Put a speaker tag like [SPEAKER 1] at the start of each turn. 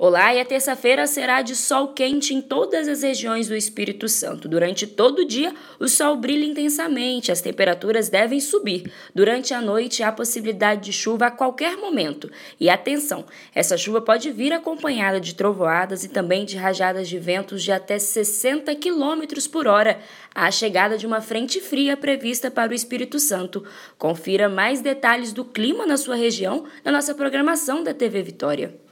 [SPEAKER 1] Olá, e a terça-feira será de sol quente em todas as regiões do Espírito Santo. Durante todo o dia, o sol brilha intensamente, as temperaturas devem subir. Durante a noite, há possibilidade de chuva a qualquer momento. E atenção, essa chuva pode vir acompanhada de trovoadas e também de rajadas de ventos de até 60 km por hora. A chegada de uma frente fria prevista para o Espírito Santo. Confira mais detalhes do clima na sua região na nossa programação da TV Vitória.